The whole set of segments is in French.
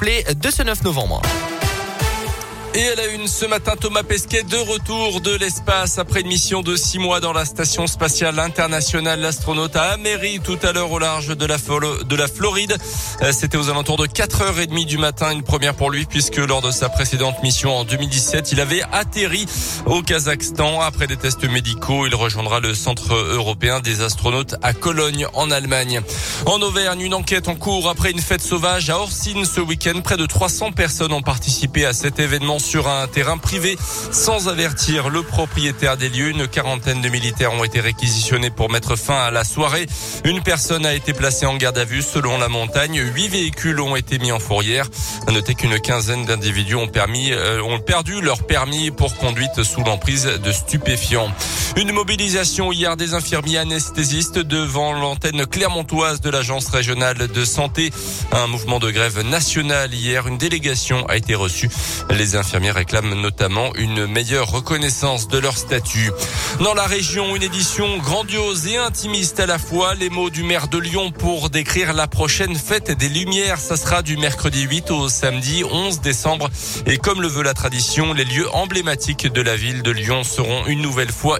de ce 9 novembre. Et elle a une ce matin, Thomas Pesquet de retour de l'espace après une mission de six mois dans la station spatiale internationale. L'astronaute a améri tout à l'heure au large de la, de la Floride. Euh, c'était aux alentours de 4h30 du matin, une première pour lui puisque lors de sa précédente mission en 2017, il avait atterri au Kazakhstan. Après des tests médicaux, il rejoindra le centre européen des astronautes à Cologne en Allemagne. En Auvergne, une enquête en cours après une fête sauvage à Orsine ce week-end. Près de 300 personnes ont participé à cet événement sur un terrain privé sans avertir le propriétaire des lieux. Une quarantaine de militaires ont été réquisitionnés pour mettre fin à la soirée. Une personne a été placée en garde à vue selon la montagne. Huit véhicules ont été mis en fourrière. À noter qu'une quinzaine d'individus ont euh, ont perdu leur permis pour conduite sous l'emprise de stupéfiants. Une mobilisation hier des infirmiers anesthésistes devant l'antenne clermontoise de l'agence régionale de santé. Un mouvement de grève nationale hier. Une délégation a été reçue. Les infirmières réclament notamment une meilleure reconnaissance de leur statut. Dans la région, une édition grandiose et intimiste à la fois. Les mots du maire de Lyon pour décrire la prochaine fête des Lumières. Ça sera du mercredi 8 au samedi 11 décembre. Et comme le veut la tradition, les lieux emblématiques de la ville de Lyon seront une nouvelle fois.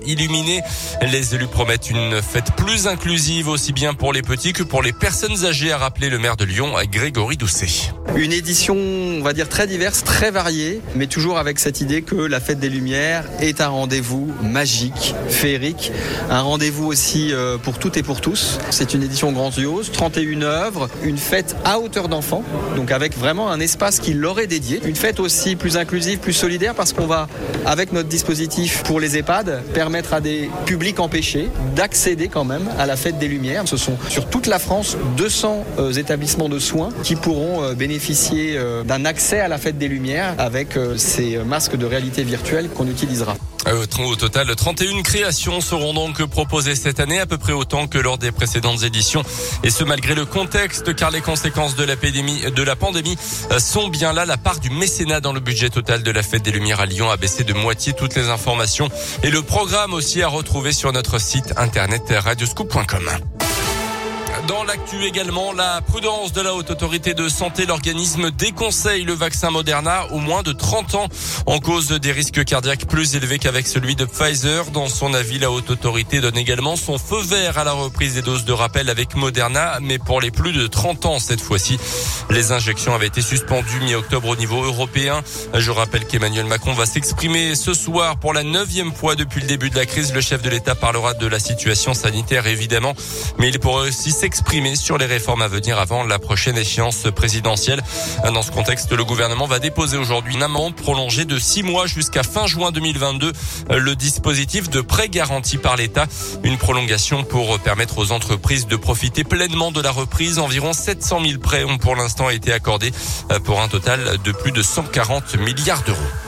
Les élus promettent une fête plus inclusive aussi bien pour les petits que pour les personnes âgées, a rappelé le maire de Lyon, Grégory Doucet. Une édition, on va dire, très diverse, très variée, mais toujours avec cette idée que la fête des Lumières est un rendez-vous magique, féerique, un rendez-vous aussi euh, pour toutes et pour tous. C'est une édition grandiose, 31 œuvres, une fête à hauteur d'enfant, donc avec vraiment un espace qui leur est dédié. Une fête aussi plus inclusive, plus solidaire, parce qu'on va, avec notre dispositif pour les EHPAD, permettre à des publics empêchés d'accéder quand même à la fête des Lumières. Ce sont sur toute la France 200 euh, établissements de soins qui pourront euh, bénéficier d'un accès à la fête des Lumières avec ces masques de réalité virtuelle qu'on utilisera. Euh, au total, 31 créations seront donc proposées cette année, à peu près autant que lors des précédentes éditions. Et ce, malgré le contexte, car les conséquences de la, pandémie, de la pandémie euh, sont bien là. La part du mécénat dans le budget total de la Fête des Lumières à Lyon a baissé de moitié. Toutes les informations et le programme aussi à retrouver sur notre site internet radioscoop.com. Dans l'actu également, la prudence de la haute autorité de santé, l'organisme déconseille le vaccin Moderna au moins de 30 ans en cause des risques cardiaques plus élevés qu'avec celui de Pfizer. Dans son avis, la haute autorité donne également son feu vert à la reprise des doses de rappel avec Moderna, mais pour les plus de 30 ans cette fois-ci. Les injections avaient été suspendues mi-octobre au niveau européen. Je rappelle qu'Emmanuel Macron va s'exprimer ce soir pour la neuvième fois depuis le début de la crise. Le chef de l'État parlera de la situation sanitaire évidemment, mais il pourrait aussi s'exprimer exprimer sur les réformes à venir avant la prochaine échéance présidentielle. Dans ce contexte, le gouvernement va déposer aujourd'hui une amende prolongée de six mois jusqu'à fin juin 2022. Le dispositif de prêt garanti par l'État, une prolongation pour permettre aux entreprises de profiter pleinement de la reprise. Environ 700 000 prêts ont pour l'instant été accordés pour un total de plus de 140 milliards d'euros.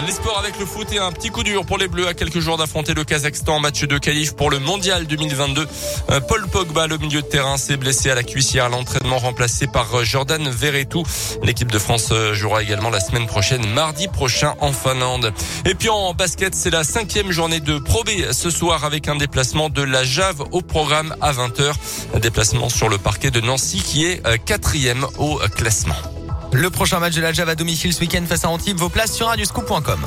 Les avec le foot et un petit coup dur pour les Bleus à quelques jours d'affronter le Kazakhstan. Match de qualif pour le Mondial 2022. Euh, Paul Pogba, le milieu de terrain, s'est blessé à la cuissière. L'entraînement remplacé par euh, Jordan Verretou. L'équipe de France euh, jouera également la semaine prochaine, mardi prochain en Finlande. Et puis en basket, c'est la cinquième journée de Pro B ce soir avec un déplacement de la Jave au programme à 20h. Un déplacement sur le parquet de Nancy qui est quatrième au classement. Le prochain match de la Java domicile ce week-end face à Antibes, vos places sur radioscoop.com.